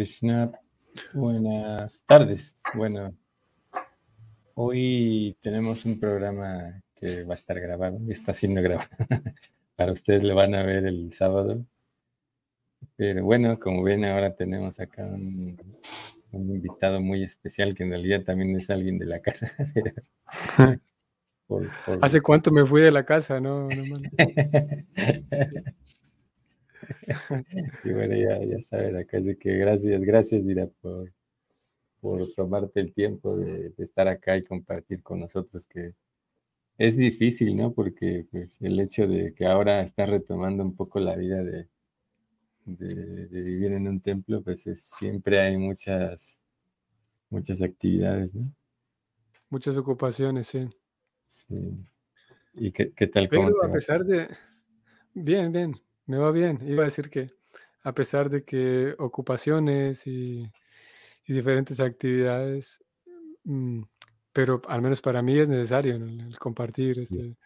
Krishna, buenas tardes. Bueno, hoy tenemos un programa que va a estar grabado, está siendo grabado. Para ustedes le van a ver el sábado. Pero bueno, como ven, ahora tenemos acá un, invitado muy especial que en realidad también es alguien de la casa. ¿Hace cuánto me fui de la casa? No, y bueno, ya, ya saben acá, así que gracias, gracias, Dira, por, por tomarte el tiempo de, estar acá y compartir con nosotros, que es difícil, ¿no? Porque pues, el hecho de que ahora está retomando un poco la vida de, de, vivir en un templo, pues siempre hay muchas, muchas actividades, ¿no? Muchas ocupaciones, sí. Sí. ¿Y qué, qué tal? Pero a pesar de... Bien, bien. Me va bien. Iba a decir que a pesar de que ocupaciones y, diferentes actividades, mm, pero al menos para mí es necesario el, compartir este,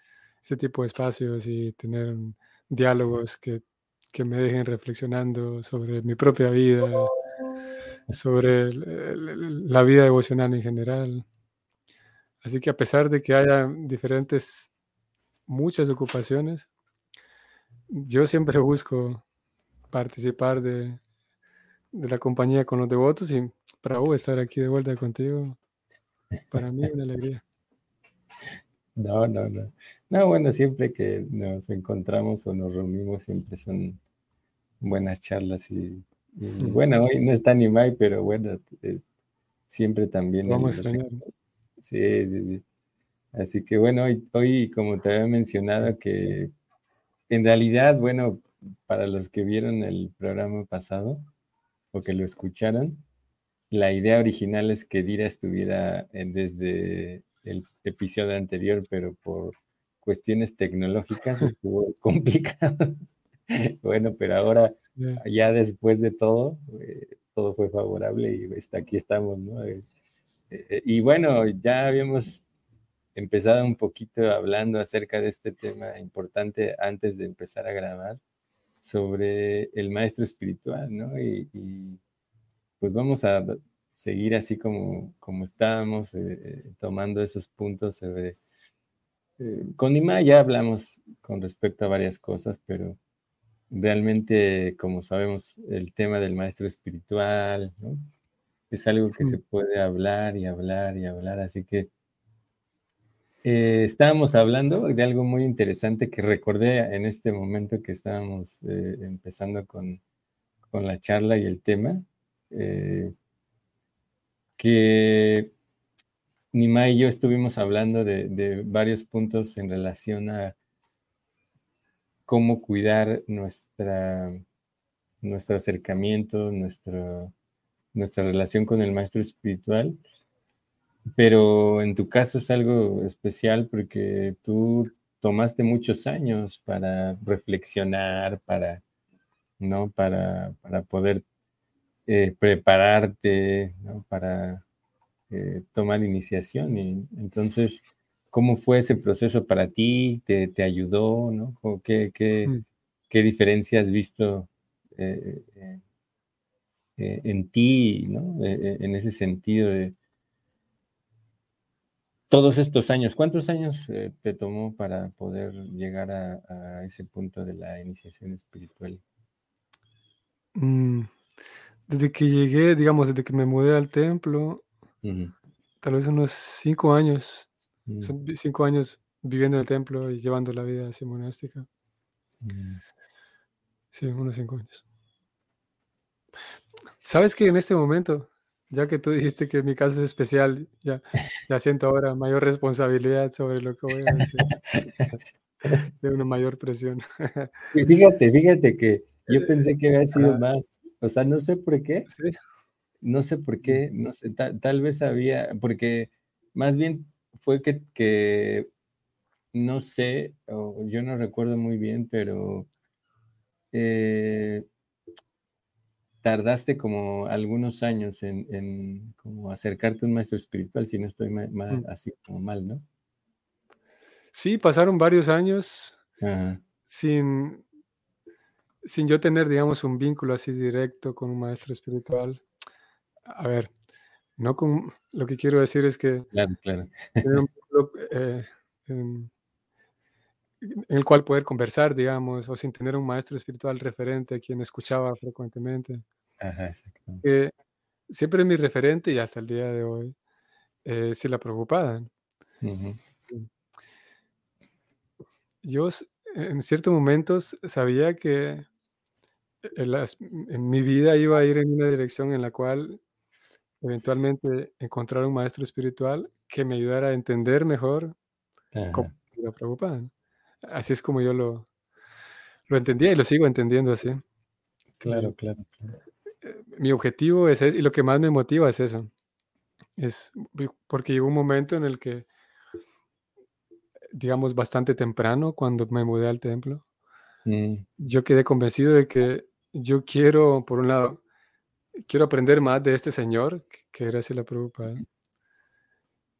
este, tipo de espacios y tener diálogos que, me dejen reflexionando sobre mi propia vida, sobre la vida devocional en general. Así que a pesar de que haya diferentes, muchas ocupaciones, yo siempre busco participar de, la compañía con los devotos y para estar aquí de vuelta contigo, para mí es una alegría. No, no, no. No, bueno, siempre que nos encontramos o nos reunimos, siempre son buenas charlas y, bueno, hoy no está ni Mai, pero bueno, eh, siempre también. Vamos a. Sí, sí, sí. Así que bueno, hoy, hoy como te había mencionado que en realidad, bueno, para los que vieron el programa pasado o que lo escucharon, la idea original es que Dira estuviera desde el episodio anterior, pero por cuestiones tecnológicas estuvo complicado. bueno, pero ahora, ya después de todo, eh, todo fue favorable y está, aquí estamos, ¿no? Eh, eh, y bueno, ya habíamos empezado un poquito hablando acerca de este tema importante antes de empezar a grabar sobre el maestro espiritual, ¿no? Y, pues vamos a seguir así como, como estábamos, eh, eh, tomando esos puntos sobre... Eh, con Ima ya hablamos con respecto a varias cosas, pero realmente, como sabemos, el tema del maestro espiritual, ¿no? Es algo que se puede hablar y hablar y hablar, así que eh, estábamos hablando de algo muy interesante que recordé en este momento que estábamos eh, empezando con, la charla y el tema, eh, que Nima y yo estuvimos hablando de, varios puntos en relación a cómo cuidar nuestra, nuestro acercamiento, nuestra relación con el maestro espiritual pero en tu caso es algo especial porque tú tomaste muchos años para reflexionar, para, ¿no? Para, poder eh, prepararte, Para eh, tomar iniciación. Y entonces, ¿cómo fue ese proceso para ti? ¿Te, ayudó, no? ¿Qué, qué, mm. qué diferencia has visto eh, en ti, ¿no? en ese sentido de todos estos años, ¿cuántos años eh, te tomó para poder llegar a, ese punto de la iniciación espiritual? Mm, desde que llegué, digamos, desde que me mudé al templo, tal vez unos cinco años, mm. cinco años viviendo en el templo y llevando la vida así monástica. Mm. Sí, unos cinco años. ¿Sabes que en este momento ya que tú dijiste que mi caso es especial, ya, ya siento ahora mayor responsabilidad sobre lo que voy a decir. De una mayor presión. Y fíjate, fíjate que yo pensé que había sido más. O sea, no sé por qué. No sé por qué, no sé, tal, vez había, porque más bien fue que, que no sé, o yo no recuerdo muy bien, pero eh, tardaste como algunos años en, como acercarte a un maestro espiritual, si no estoy mm. así como mal, ¿no? Sí, pasaron varios años sin... sin yo tener, digamos, un vínculo así directo con un maestro espiritual. A ver, no con, lo que quiero decir es que Claro, claro. eh, en, el cual poder conversar, digamos, o sin tener un maestro espiritual referente a quien escuchaba frecuentemente. Ajá. Que siempre mi referente y hasta el día de hoy eh, sí la preocupada. Yo en ciertos momentos sabía que en mi vida iba a ir en una dirección en la cual eventualmente encontrar un maestro espiritual que me ayudara a entender mejor cómo era preocupada. Así es como yo lo, lo entendía y lo sigo entendiendo así. Claro, claro, eh, Mi objetivo es y lo que más me motiva es eso. Es porque llegó un momento en el que, digamos, bastante temprano, cuando me mudé al templo, mm. yo quedé convencido de que yo quiero, por un lado, quiero aprender más de este señor, que era así la preocupada.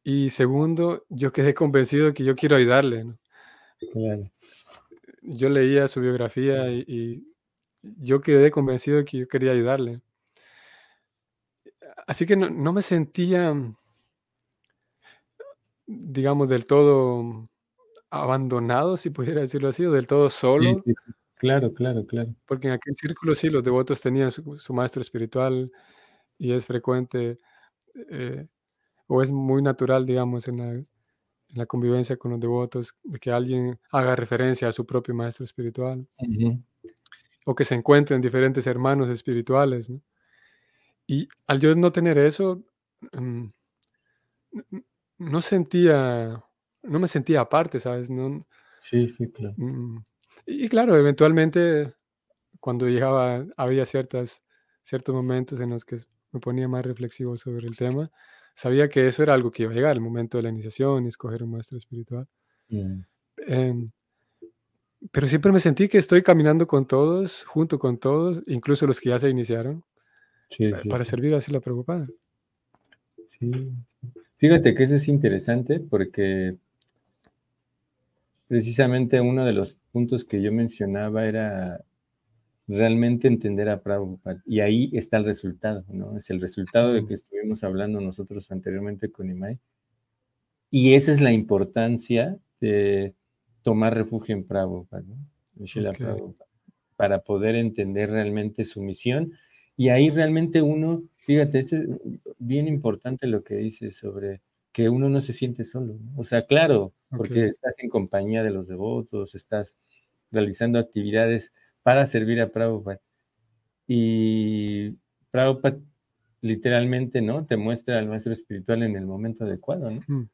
Y segundo, yo quedé convencido de que yo quiero ayudarle. Yo leía su biografía y, yo quedé convencido de que yo quería ayudarle. Así que no, me sentía, digamos, del todo abandonado, si pudiera decirlo así, o del todo solo. Claro, claro, claro. Porque en aquel círculo sí, los devotos tenían su, maestro espiritual y es frecuente eh, o es muy natural, digamos, en la, en la, convivencia con los devotos, de que alguien haga referencia a su propio maestro espiritual. O que se encuentren diferentes hermanos espirituales. Y al yo no tener eso, mm, no sentía, no me sentía aparte, ¿sabes? No, sí, sí, claro. Mm, y claro, eventualmente, cuando llegaba, había ciertas, ciertos momentos en los que me ponía más reflexivo sobre el tema, sabía que eso era algo que iba a llegar, el momento de la iniciación y escoger un maestro espiritual. Mm. Em, pero siempre me sentí que estoy caminando con todos, junto con todos, incluso los que ya se iniciaron, sí, eh, para servir así la preocupada. Sí. Fíjate que eso es interesante porque precisamente uno de los puntos que yo mencionaba era realmente entender a Prabhupada. Y ahí está el resultado, ¿no? Es el resultado de que estuvimos hablando nosotros anteriormente con Imai. Y esa es la importancia de tomar refugio en Prabhupada, ¿no? Prabhupada, para poder entender realmente su misión. Y ahí realmente uno, fíjate, es bien importante lo que dice sobre que uno no se siente solo. O sea, claro, porque estás en compañía de los devotos, estás realizando actividades para servir a Prabhupada. Y Prabhupada literalmente, ¿no? Te muestra al maestro espiritual en el momento adecuado, ¿no? Hmm.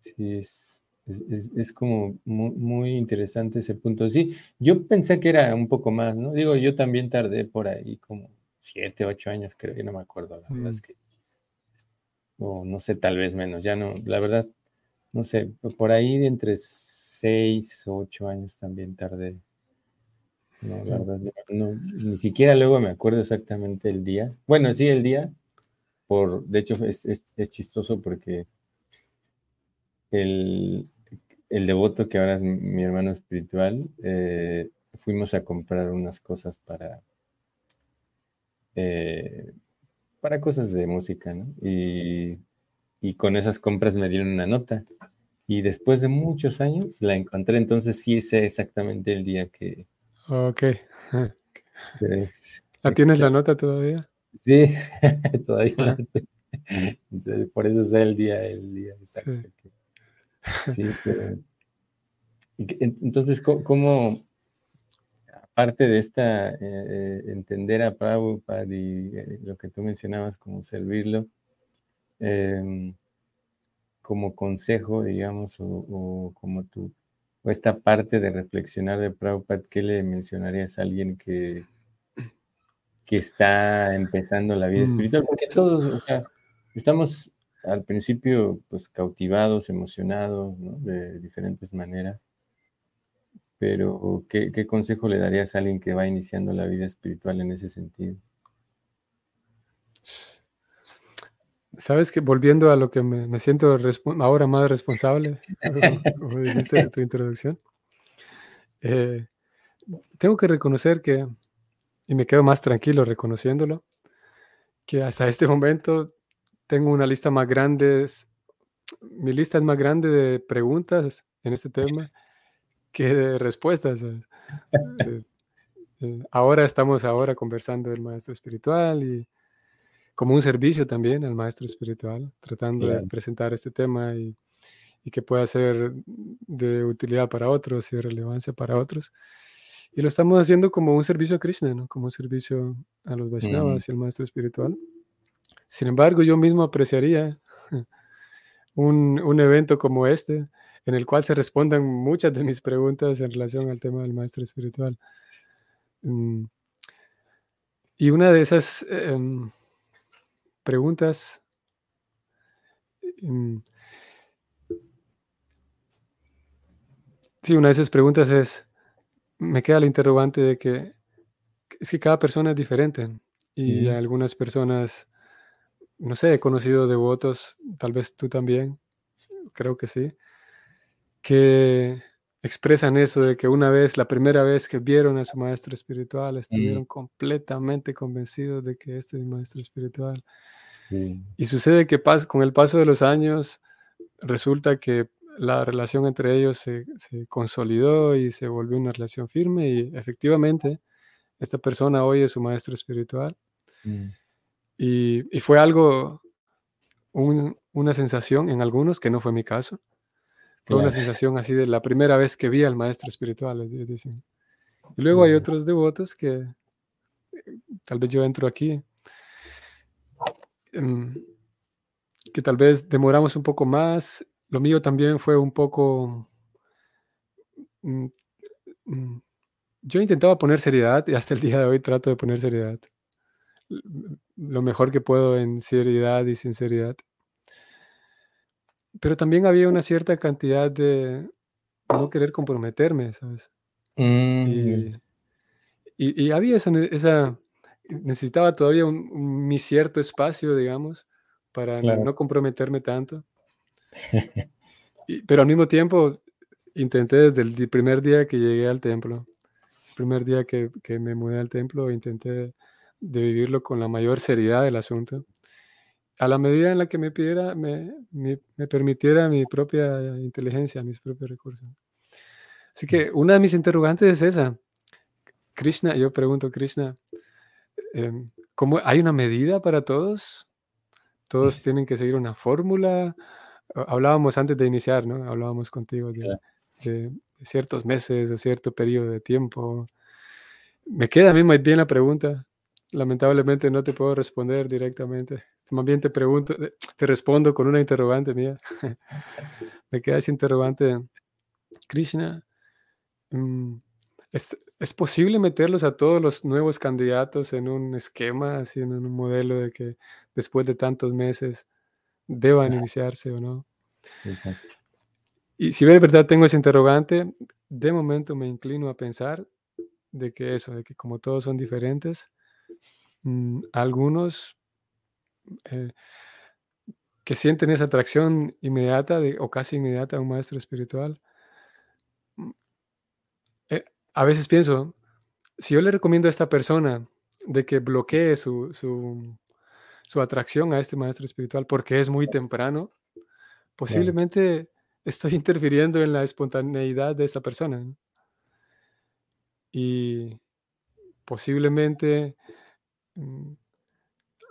Sí, es, es, como muy, muy, interesante ese punto. Sí, yo pensé que era un poco más, ¿no? Digo, yo también tardé por ahí como siete, ocho años, creo, que no me acuerdo, la verdad es mm. que, o no sé, tal vez menos, ya no, la verdad, no sé, por ahí entre seis, ocho años también tardé. No, la verdad, no, ni siquiera luego me acuerdo exactamente el día. Bueno, sí, el día, por, de hecho es, es, chistoso porque el, el, devoto que ahora es mi hermano espiritual, eh, fuimos a comprar unas cosas para, eh, para cosas de música, ¿no? Y, con esas compras me dieron una nota. Y después de muchos años la encontré, entonces sí sé exactamente el día que... Ok. ¿La tienes la nota todavía? Sí, todavía por eso sé el día, el día exacto. Sí, entonces, ¿cómo, parte de esta, eh, eh, entender a Prabhupada y eh, lo que tú mencionabas como servirlo, em, como consejo, digamos, o, como tú, o esta parte de reflexionar de Prabhupada, ¿qué le mencionarías a alguien que, que está empezando la vida mm. espiritual? Porque todos, o sea, estamos al principio pues cautivados, emocionados, ¿no? De diferentes maneras pero ¿qué, consejo le darías a alguien que va iniciando la vida espiritual en ese sentido? Sabes que volviendo a lo que me, siento ahora más responsable, como dijiste en tu introducción, eh, tengo que reconocer que, y me quedo más tranquilo reconociéndolo, que hasta este momento tengo una lista más grande, mi lista es más grande de preguntas en este tema que de respuestas. Eh, eh, ahora estamos ahora conversando del maestro espiritual y como un servicio también al maestro espiritual, tratando de presentar este tema y, y, que pueda ser de utilidad para otros y de relevancia para otros. Y lo estamos haciendo como un servicio a Krishna, ¿no? como un servicio a los Vaishnavas y al maestro espiritual. Sin embargo, yo mismo apreciaría un, un evento como este, en el cual se respondan muchas de mis preguntas en relación al tema del maestro espiritual. Mm, y una de esas em, preguntas em, sí, una de esas preguntas es, me queda la interrogante de que es que cada persona es diferente y algunas personas, no sé, he conocido devotos, tal vez tú también, creo que sí, que expresan eso de que una vez, la primera vez que vieron a su maestro espiritual, estuvieron completamente convencidos de que este es mi maestro espiritual. Y sucede que con el paso de los años resulta que la relación entre ellos se, consolidó y se volvió una relación firme y efectivamente esta persona hoy es su maestro espiritual. Mm. Y, fue algo, una sensación en algunos, que no fue mi caso, fue una sensación así de la primera vez que vi al maestro espiritual, dicen. Y luego hay otros devotos que, tal vez yo entro aquí, em, que tal vez demoramos un poco más. Lo mío también fue un poco... Mm, mm, yo intentaba poner seriedad y hasta el día de hoy trato de poner seriedad. Lo mejor que puedo en seriedad y sinceridad. Pero también había una cierta cantidad de no querer comprometerme, ¿sabes? Mm. Y, había esa, necesitaba todavía un, mi cierto espacio, digamos, para no comprometerme tanto. pero al mismo tiempo intenté desde el primer día que llegué al templo, el primer día que, que me mudé al templo, intenté de vivirlo con la mayor seriedad del asunto a la medida en la que me pidiera, me, me, permitiera mi propia inteligencia, mis propios recursos. Así que una de mis interrogantes es esa. Krishna, yo pregunto, Krishna, em, ¿cómo, ¿hay una medida para todos? ¿Todos tienen que seguir una fórmula? Hablábamos antes de iniciar, ¿no? Hablábamos contigo de, de, ciertos meses o cierto periodo de tiempo. Me queda a mí muy bien la pregunta. Lamentablemente no te puedo responder directamente. Más bien te pregunto, eh, te respondo con una interrogante mía. Me queda ese interrogante. Krishna, mm, ¿es, posible meterlos a todos los nuevos candidatos en un esquema, así en un modelo de que después de tantos meses deban iniciarse o no? Exacto. Y si de verdad tengo ese interrogante, de momento me inclino a pensar de que eso, de que como todos son diferentes, mm, algunos eh, que sienten esa atracción inmediata de, o casi inmediata a un maestro espiritual. Mm, eh, a veces pienso, si yo le recomiendo a esta persona de que bloquee su, su, atracción a este maestro espiritual porque es muy temprano, posiblemente estoy interfiriendo en la espontaneidad de esta persona. Y posiblemente mm,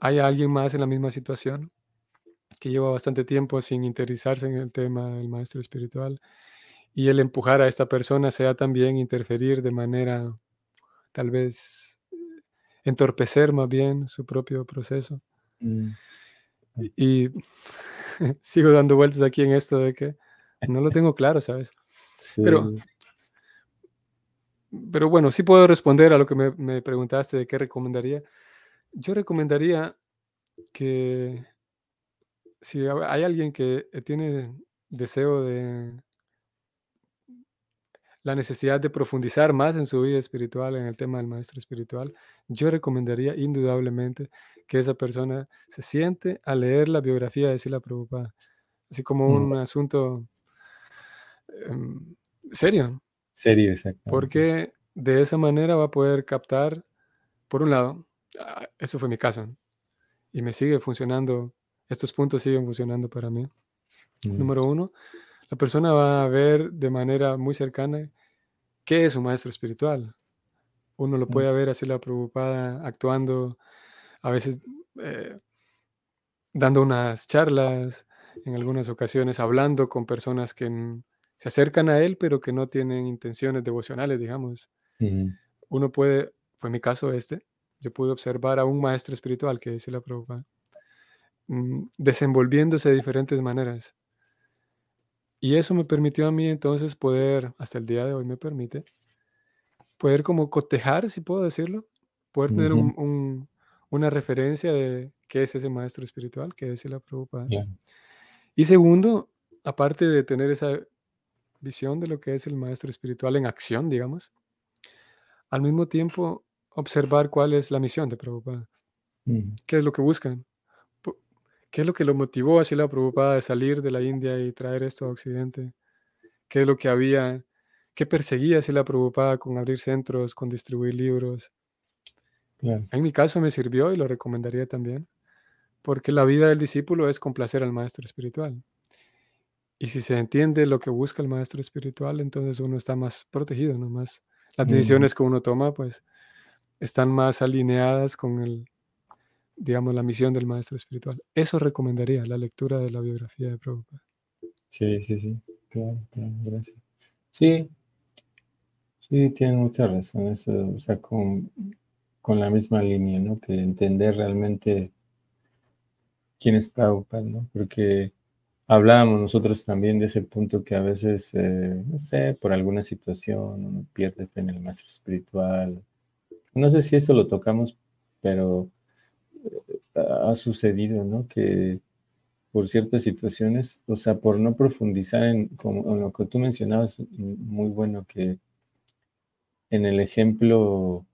hay alguien más en la misma situación que lleva bastante tiempo sin interesarse en el tema del maestro espiritual y el empujar a esta persona sea también interferir de manera tal vez entorpecer más bien su propio proceso. Mm. Y, sigo dando vueltas aquí en esto de que no lo tengo claro, ¿sabes? Pero, pero bueno, sí puedo responder a lo que me, me preguntaste de qué recomendaría. Yo recomendaría que si hay alguien que eh, tiene deseo de la necesidad de profundizar más en su vida espiritual, en el tema del maestro espiritual, yo recomendaría indudablemente que esa persona se siente a leer la biografía de Sila Prabhupada, así como mm. un asunto em, serio. Serio, exacto. Porque de esa manera va a poder captar, por un lado, ah, eso fue mi caso, y me sigue funcionando, estos puntos siguen funcionando para mí. Mm, Número uno, la persona va a ver de manera muy cercana qué es un maestro espiritual. Uno lo mm, puede ver así la preocupada actuando, a veces eh, dando unas charlas, en algunas ocasiones hablando con personas que se acercan a él, pero que no tienen intenciones devocionales, digamos. mm, Uno puede, fue mi caso este, yo pude observar a un maestro espiritual que dice la Prabhupada, mm, desenvolviéndose de diferentes maneras. Y eso me permitió a mí entonces poder, hasta el día de hoy me permite, poder como cotejar, si puedo decirlo, poder tener ujú, un- un- una referencia de qué es ese maestro espiritual que dice la Prabhupada. Y segundo, aparte de tener esa visión de lo que es el maestro espiritual en acción, digamos, al mismo tiempo observar cuál es la misión de Prabhupada, qué es lo que buscan, qué es lo que lo motivó así la Prabhupada de salir de la India y traer esto a Occidente, qué es lo que había, qué perseguía así la Prabhupada con abrir centros, con distribuir libros. claro, En mi caso me sirvió y lo recomendaría también, porque la vida del discípulo es complacer al maestro espiritual. Y si se entiende lo que busca el maestro espiritual, entonces uno está más protegido, ¿no? Más, las decisiones que uno toma, pues, están más alineadas con el, digamos, la misión del maestro espiritual. Eso recomendaría la lectura de la biografía de Prabhupada. Sí, sí, sí, claro, claro, gracias. Sí, sí, tienen mucha razón, eso, o sea, con, con la misma línea, ¿no? Que entender realmente quién es Prabhupada, ¿no? Porque hablábamos nosotros también de ese punto que a veces, eh, no sé, por alguna situación uno pierde fe en el maestro espiritual. No sé si eso lo tocamos, pero ha sucedido, ¿no? Que por ciertas situaciones, o sea, por no profundizar en, como, lo que tú mencionabas, muy bueno que en el ejemplo,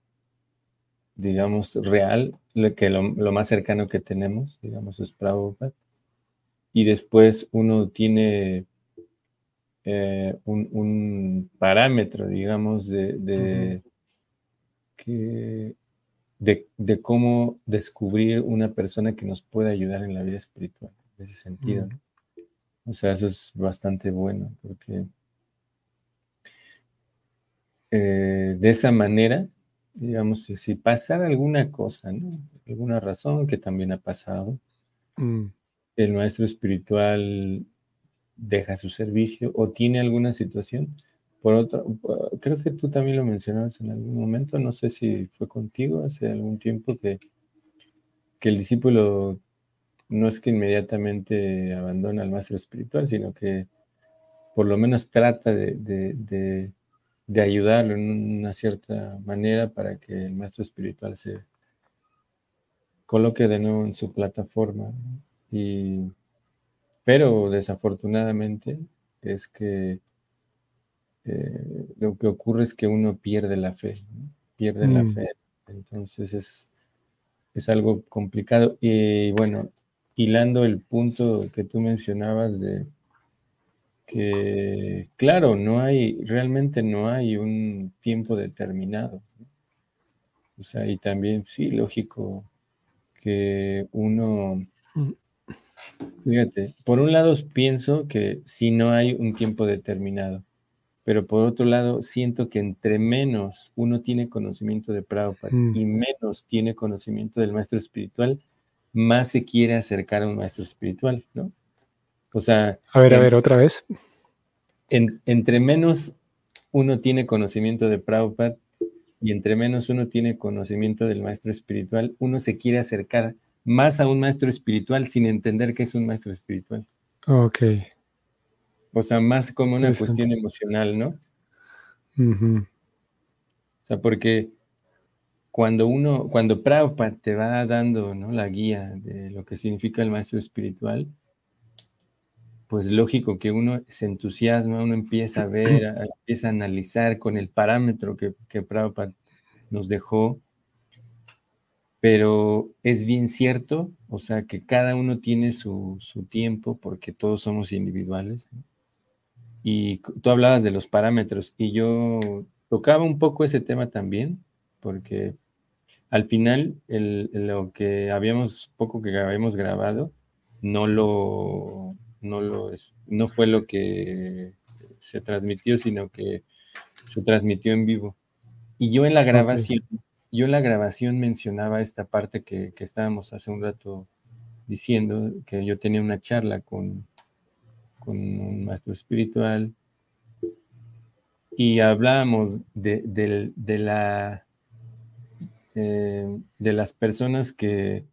digamos, real, lo, que lo, más cercano que tenemos, digamos, es Prabhupada, y después uno tiene eh, un, un, parámetro, digamos, de. Que, de, de, cómo descubrir una persona que nos puede ayudar en la vida espiritual, en ese sentido. Mm. ¿no? O sea, eso es bastante bueno, porque eh, de esa manera, digamos, si, si, pasara alguna cosa, ¿no? alguna razón que también ha pasado, Mm. el maestro espiritual deja su servicio o tiene alguna situación. Por otro, creo que tú también lo mencionabas en algún momento, no sé si fue contigo hace algún tiempo que, que el discípulo no es que inmediatamente abandona al maestro espiritual, sino que por lo menos trata de, de, de, de, ayudarlo en una cierta manera para que el maestro espiritual se coloque de nuevo en su plataforma. Y, pero desafortunadamente es que eh, lo que ocurre es que uno pierde la fe, ¿no? pierde mm. la fe. Entonces es, es algo complicado. Y bueno, hilando el punto que tú mencionabas de que, claro, no hay, realmente no hay un tiempo determinado. ¿no? O sea, y también sí, lógico que uno, fíjate, por un lado pienso que sí no hay un tiempo determinado, pero por otro lado siento que entre menos uno tiene conocimiento de Prabhupada Mm. y menos tiene conocimiento del maestro espiritual, más se quiere acercar a un maestro espiritual, ¿no? O sea, A ver, a ver, otra vez. en- entre menos uno tiene conocimiento de Prabhupada y entre menos uno tiene conocimiento del maestro espiritual, uno se quiere acercar más a un maestro espiritual sin entender que es un maestro espiritual. Ok. O sea, más como una cuestión emocional, ¿no? O sea, porque cuando uno, cuando Prabhupada te va dando ¿no? la guía de lo que significa el maestro espiritual, pues lógico que uno se entusiasma, uno empieza a ver, a- empieza a analizar con el parámetro que, que Prabhupada nos dejó, pero es bien cierto, o sea, que cada uno tiene su, su tiempo porque todos somos individuales, ¿no? Y tú hablabas de los parámetros y yo tocaba un poco ese tema también, porque al final lo que habíamos, poco que habíamos grabado, no lo, no lo, no fue lo que se transmitió, sino que se transmitió en vivo. Y yo en la grabación, yo en la grabación mencionaba esta parte que, que, estábamos hace un rato diciendo, que yo tenía una charla con, con un maestro espiritual y hablábamos de, de la, eh, de las personas que,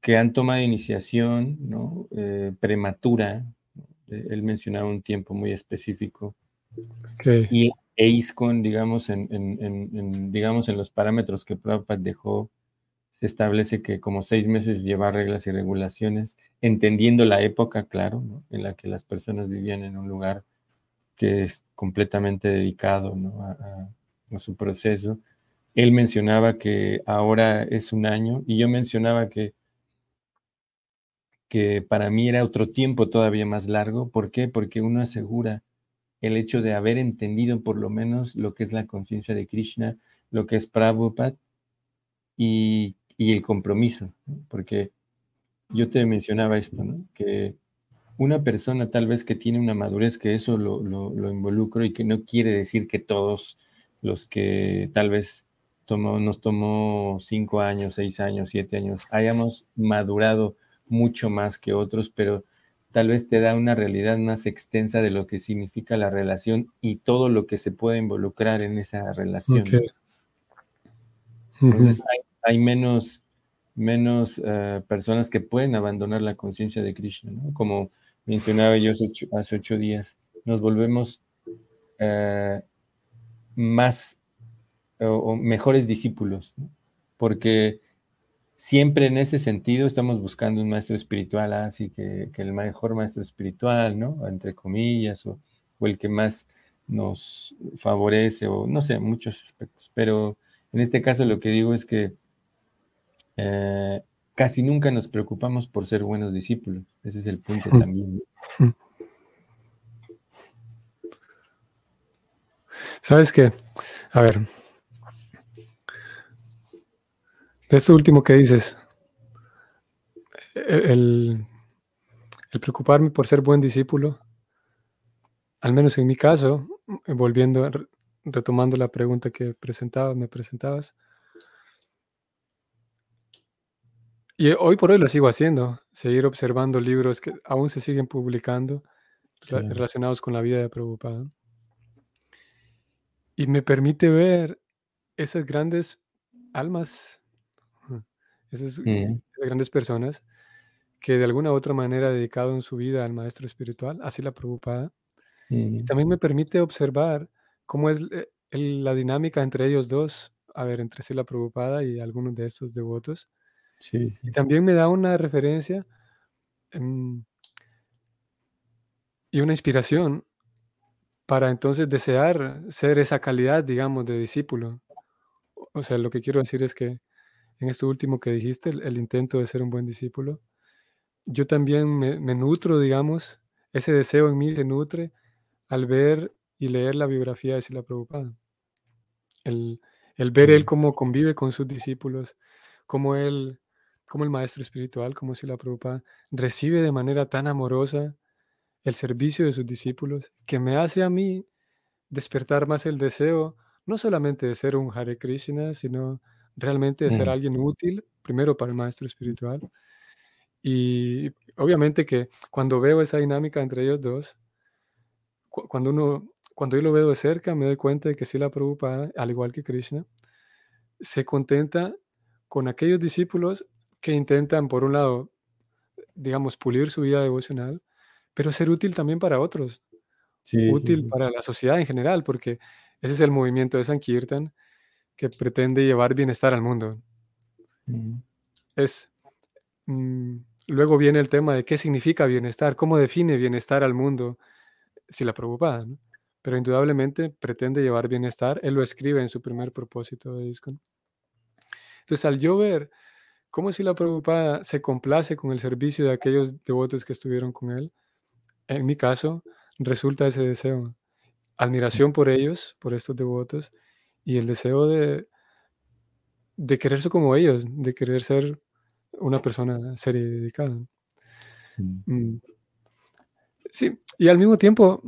que, han tomado iniciación ¿no? Eh, prematura. Él mencionaba un tiempo muy específico. Y EISCON, digamos en, digamos, en los parámetros que Prabhupada dejó, se establece que como seis meses lleva reglas y regulaciones, entendiendo la época, claro, en la que las personas vivían en un lugar que es completamente dedicado a, su proceso. Él mencionaba que ahora es un año y yo mencionaba que, que para mí era otro tiempo todavía más largo. ¿Por qué? Porque uno asegura el hecho de haber entendido por lo menos lo que es la conciencia de Krishna, lo que es Prabhupada y, el compromiso, porque yo te mencionaba esto, ¿no? que una persona tal vez que tiene una madurez, que eso lo, lo, involucro y que no quiere decir que todos los que tal vez tomó, nos tomó cinco años, seis años, siete años, hayamos madurado mucho más que otros, pero tal vez te da una realidad más extensa de lo que significa la relación y todo lo que se puede involucrar en esa relación. Entonces hay, menos, menos eh, personas que pueden abandonar la conciencia de Krishna, ¿no? Como mencionaba yo hace ocho, días, nos volvemos eh, más o, mejores discípulos, porque siempre en ese sentido estamos buscando un maestro espiritual, así que, el mejor maestro espiritual, ¿no? Entre comillas, o, el que más nos favorece, o no sé, muchos aspectos. Pero en este caso lo que digo es que eh, casi nunca nos preocupamos por ser buenos discípulos. Ese es el punto también. ¿Sabes qué? A ver. De esto último que dices, e-, el, preocuparme por ser buen discípulo, al menos en mi caso, volviendo, retomando la pregunta que presentaba, me presentabas, Y hoy por hoy lo sigo haciendo, seguir observando libros que aún se siguen publicando relacionados con la vida de Prabhupada. Y me permite ver esas grandes almas, esas, mm. grandes personas que de alguna u otra manera dedicado en su vida al maestro espiritual, así la Prabhupada. Y también me permite observar cómo es eh, la dinámica entre ellos dos, a ver, entre la Prabhupada y algunos de estos devotos y también me da una referencia em, y una inspiración para entonces desear ser esa calidad, digamos, de discípulo. O sea, lo que quiero decir es que en esto último que dijiste, el, intento de ser un buen discípulo, yo también me, nutro, digamos, ese deseo en mí se nutre al ver y leer la biografía de Sila Prabhupada. El, el ver él cómo convive con sus discípulos, cómo él como el maestro espiritual, como si la Prabhupada recibe de manera tan amorosa el servicio de sus discípulos, que me hace a mí despertar más el deseo, no solamente de ser un Hare Krishna, sino realmente de ser mm. alguien útil, primero para el maestro espiritual. Y obviamente que cuando veo esa dinámica entre ellos dos, cuando uno, cuando yo lo veo de cerca, me doy cuenta de que si la Prabhupada, al igual que Krishna, se contenta con aquellos discípulos que intentan, por un lado, digamos, pulir su vida devocional, pero ser útil también para otros, útil para la sociedad en general, porque ese es el movimiento de Sankirtan que pretende llevar bienestar al mundo. Es mm, luego viene el tema de qué significa bienestar, cómo define bienestar al mundo, si la preocupada, pero indudablemente pretende llevar bienestar. Él lo escribe en su primer propósito de ISKCON. Entonces, al yo ver ¿Cómo si la Prabhupada se complace con el servicio de aquellos devotos que estuvieron con él? En mi caso, resulta ese deseo. Admiración por ellos, por estos devotos, y el deseo de, de quererse como ellos, de querer ser una persona seria y dedicada. Mm. Mm. Sí, y al mismo tiempo,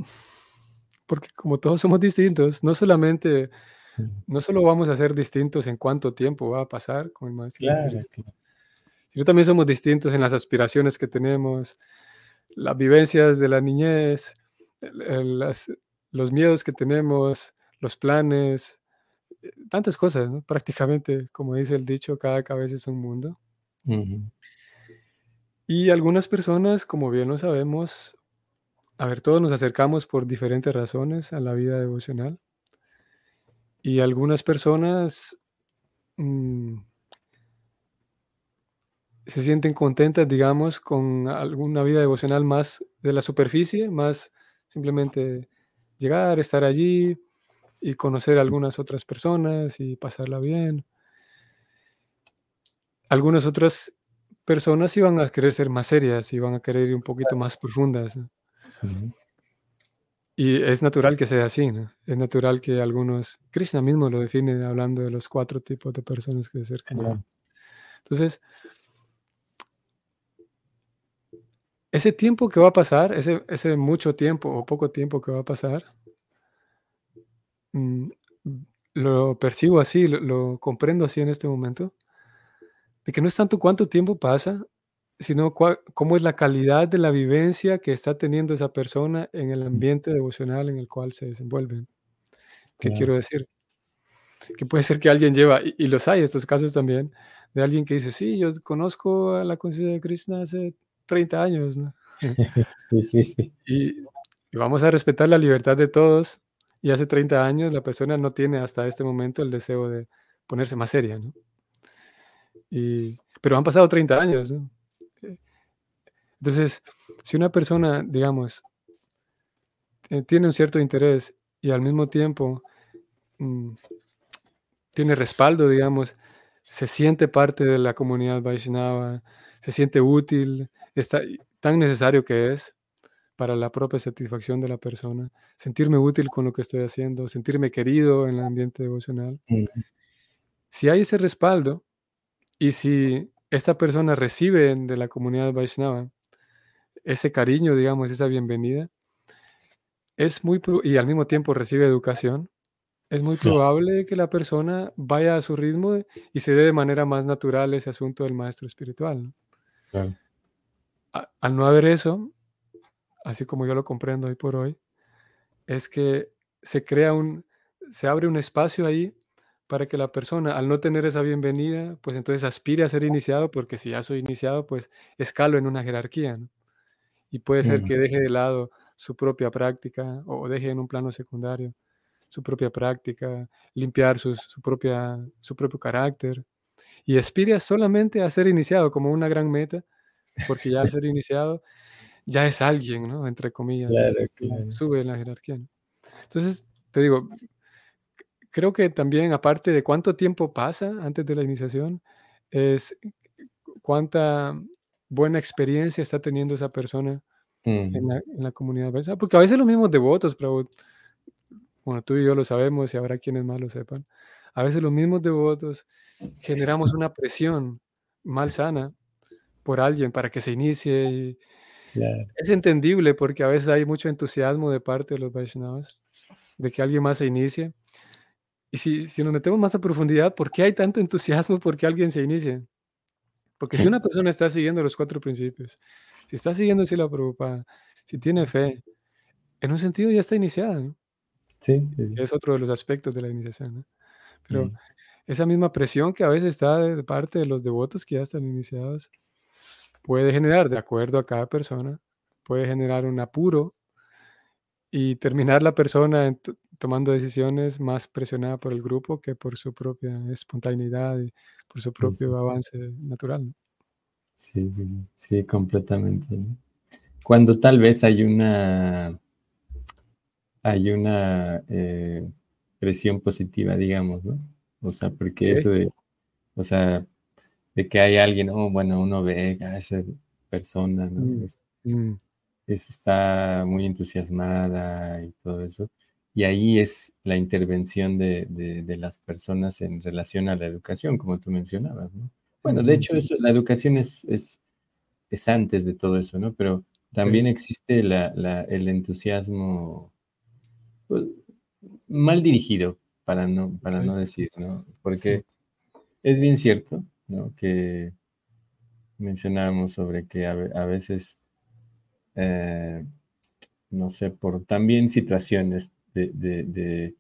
porque como todos somos distintos, no solamente. no solo vamos a ser distintos en cuánto tiempo va a pasar con el maestro, Claro, sino también somos distintos en las aspiraciones que tenemos, las vivencias de la niñez, las- los miedos que tenemos, los planes, eh, tantas cosas, ¿no? Prácticamente, como dice el dicho, cada cabeza es un mundo. Y algunas personas, como bien lo sabemos, a ver, todos nos acercamos por diferentes razones a la vida devocional. Y algunas personas mm, se sienten contentas, digamos, con alguna vida devocional más de la superficie, más simplemente llegar, estar allí y conocer a algunas otras personas y pasarla bien. Algunas otras personas iban a querer ser más serias, iban a querer ir un poquito más profundas. Y es natural que sea así, ¿no? Es natural que algunos, Krishna mismo lo define hablando de los cuatro tipos de personas que se acercan. Entonces, ese tiempo que va a pasar, ese, ese mucho tiempo o poco tiempo que va a pasar, mm, lo percibo así, lo, lo comprendo así en este momento, de que no es tanto cuánto tiempo pasa, sino cómo es la calidad de la vivencia que está teniendo esa persona en el ambiente devocional en el cual se desenvuelve. ¿Qué Claro. quiero decir? Que puede ser que alguien lleva, y, y los hay estos casos también, de alguien que dice, sí, yo conozco a la conciencia de Krishna hace 30 años, ¿no? Sí, sí, sí. Y, y vamos a respetar la libertad de todos. Y hace 30 años la persona no tiene hasta este momento el deseo de ponerse más seria, ¿no? Y, pero han pasado 30 años, ¿no? Entonces, si una persona, digamos, eh, tiene un cierto interés y al mismo tiempo mm, tiene respaldo, digamos, se siente parte de la comunidad Vaishnava, se siente útil, está tan necesario que es para la propia satisfacción de la persona, sentirme útil con lo que estoy haciendo, sentirme querido en el ambiente devocional. Ujú. Si hay ese respaldo y si esta persona recibe de la comunidad Vaishnava ese cariño, digamos, esa bienvenida, es muy y al mismo tiempo recibe educación, es muy probable que la persona vaya a su ritmo y se dé de manera más natural ese asunto del maestro espiritual. ¿no? Claro. A- al no haber eso, así como yo lo comprendo hoy por hoy, es que se crea un, se abre un espacio ahí para que la persona, al no tener esa bienvenida, pues entonces aspire a ser iniciado, porque si ya soy iniciado, pues escalo en una jerarquía, ¿no? Y puede ser Ujú. que deje de lado su propia práctica o deje en un plano secundario su propia práctica, limpiar sus- su, propia, su propio carácter y aspire solamente a ser iniciado como una gran meta, porque ya al ser iniciado ya es alguien, ¿no? Entre comillas, Claro, claro. sube en la jerarquía. ¿no? Entonces, te digo, creo que también, aparte de cuánto tiempo pasa antes de la iniciación, es cuánta buena experiencia está teniendo esa persona en la, en la comunidad. ¿verdad? Porque a veces los mismos devotos, pero bueno, tú y yo lo sabemos y habrá quienes más lo sepan. A veces los mismos devotos generamos una presión malsana por alguien para que se inicie y Claro. es entendible porque a veces hay mucho entusiasmo de parte de los Vaishnavas de que alguien más se inicie. Y si, si nos metemos más a profundidad, ¿por qué hay tanto entusiasmo porque alguien se inicie? Porque si una persona está siguiendo los cuatro principios, si está siguiendo la Prabhupada, si tiene fe, en un sentido ya está iniciada, ¿no? Sí, es otro de los aspectos de la iniciación. ¿no? Pero esa misma presión que a veces está de parte de los devotos que ya están iniciados puede generar, de acuerdo a cada persona, puede generar un apuro y terminar la persona tomando decisiones más presionada por el grupo que por su propia espontaneidad y por su propio sí. avance natural. ¿no? Sí, sí, completamente, ¿no? Cuando tal vez hay una, hay una eh, presión positiva, digamos, ¿no? O sea, porque eso de, o sea, de que hay alguien, oh, bueno, uno ve a esa persona, ¿no? Mm, Es- mm, está muy entusiasmada y todo eso. Y ahí es la intervención de, las personas en relación a la educación, como tú mencionabas, ¿no? Bueno, de hecho, eso, la educación es, es, es antes de todo eso, ¿no? Pero también existe el entusiasmo pues, mal dirigido, para no, para no decir, ¿no? Porque es bien cierto, ¿no? Que mencionábamos sobre que a, veces, eh, no sé, por también situaciones de,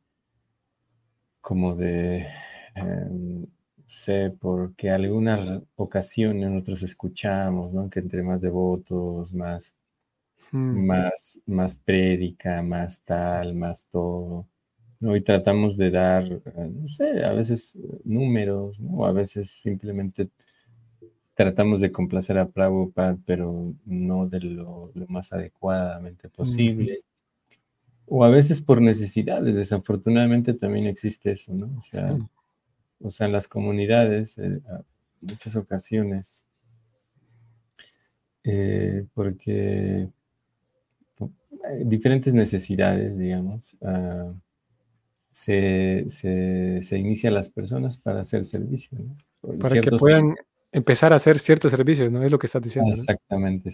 como de, em, sé, porque alguna ocasión nosotros escuchamos, ¿no? Que entre más devotos, más, hmm. más, más prédica, más tal, más todo, ¿no? Y tratamos de dar, eh, no sé, a veces números, ¿no? A veces simplemente tratamos de complacer a Prabhupada, pero no de lo, más adecuadamente posible. O a veces por necesidades, desafortunadamente también existe eso, ¿no? O sea, o sea en las comunidades, en eh, muchas ocasiones, eh, porque diferentes necesidades, digamos, ah, se, se, se inicia a las personas para hacer servicio. ¿no? Para que puedan empezar a hacer ciertos servicios, ¿no? Es lo que estás diciendo. Exactamente,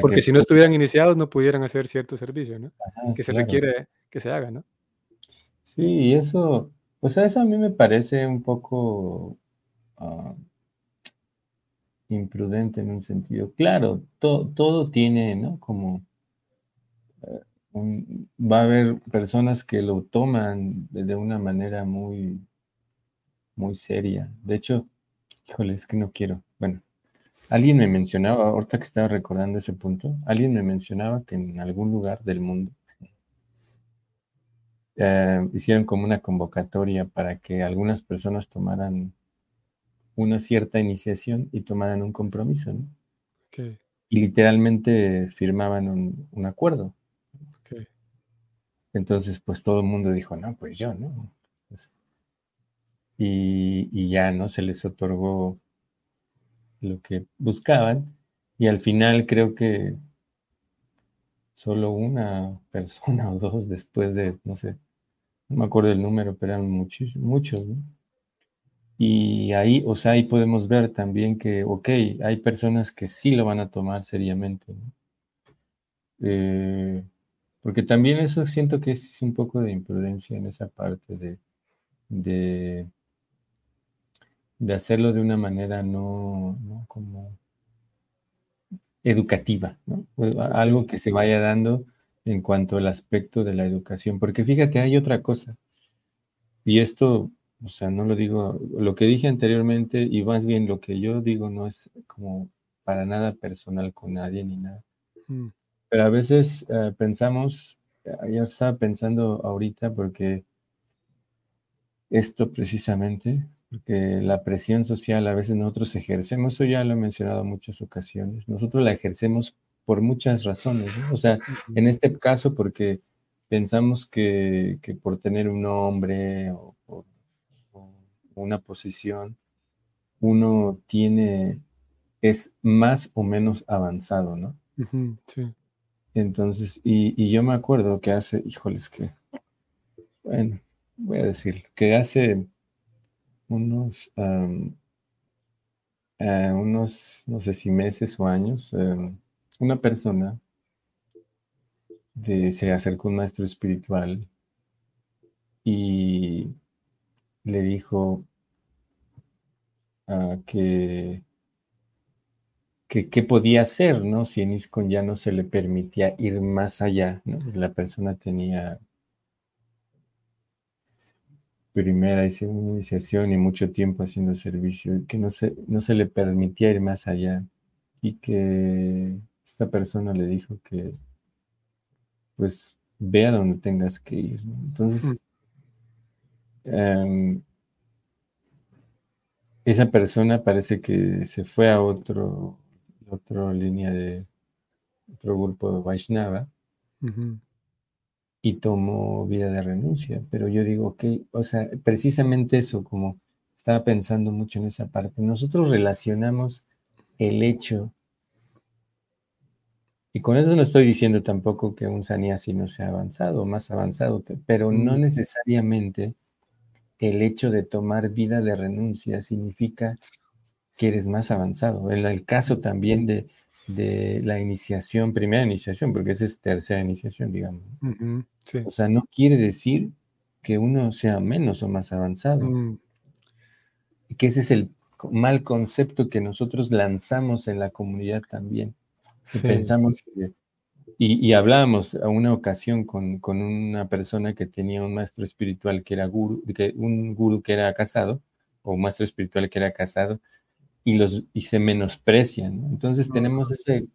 Porque si no estuvieran iniciados no pudieran hacer ciertos servicios, ¿no? que se requiere que se haga, ¿no? Sí, y eso, pues eso a mí me parece un poco ah, imprudente en un sentido. Claro, todo tiene, ¿no? Como va a haber personas que lo toman de una manera muy, muy seria. De hecho, híjole, es que no quiero. Alguien me mencionaba, ahorita que estaba recordando ese punto, alguien me mencionaba que en algún lugar del mundo eh, hicieron como una convocatoria para que algunas personas tomaran una cierta iniciación y tomaran un compromiso, ¿no? Y literalmente firmaban un acuerdo. Entonces, pues todo el mundo dijo, no, pues yo, ¿no? Pues, y, ya, ¿no? Se les otorgó lo que buscaban y al final creo que solo una persona o dos después de, no sé, no me acuerdo el número, pero eran muchos, muchos, ¿no? Y ahí, o sea, ahí podemos ver también que, ok, hay personas que sí lo van a tomar seriamente, ¿no? Eh, porque también eso siento que es un poco de imprudencia en esa parte de, de, hacerlo de una manera no, como educativa, ¿no? algo que se vaya dando en cuanto al aspecto de la educación. Porque fíjate, hay otra cosa. Y esto, o sea, no lo digo, lo que dije anteriormente y más bien lo que yo digo no es como para nada personal con nadie ni nada. Mm. Pero a veces eh, pensamos, ayer estaba pensando ahorita porque esto precisamente, porque la presión social a veces nosotros ejercemos, eso ya lo he mencionado en muchas ocasiones, nosotros la ejercemos por muchas razones, O sea, en este caso porque pensamos que, por tener un nombre o, por una posición, uno tiene, es más o menos avanzado, ¿no? sí. Entonces, y, yo me acuerdo que hace, híjoles, que, bueno, voy a decir, que hace unos, eh, unos, no sé si meses o años, em, una persona de, se acercó un maestro espiritual y le dijo ah, que qué podía hacer, ¿no? Si en ISCON ya no se le permitía ir más allá, ¿no? La persona tenía primera iniciación y mucho tiempo haciendo servicio, y que no se, no se le permitía ir más allá y que esta persona le dijo que pues vea donde tengas que ir. Entonces, em, esa persona parece que se fue a otro otra línea de otro grupo de Vaishnava y tomó vida de renuncia. Pero yo digo, ok, o sea, precisamente eso, como estaba pensando mucho en esa parte, nosotros relacionamos el hecho Y con eso no estoy diciendo tampoco que un sannyasi no sea avanzado, más avanzado, pero no necesariamente el hecho de tomar vida de renuncia significa que eres más avanzado. En el caso también de, la iniciación, primera iniciación, porque esa es tercera iniciación, digamos. O sea, no quiere decir que uno sea menos o más avanzado. Mm. Que ese es el mal concepto que nosotros lanzamos en la comunidad también. pensamos y, y, hablábamos a una ocasión con, una persona que tenía un maestro espiritual que era guru, que, un guru que era casado, o un maestro espiritual que era casado, y, los, y se menosprecian. Entonces tenemos ese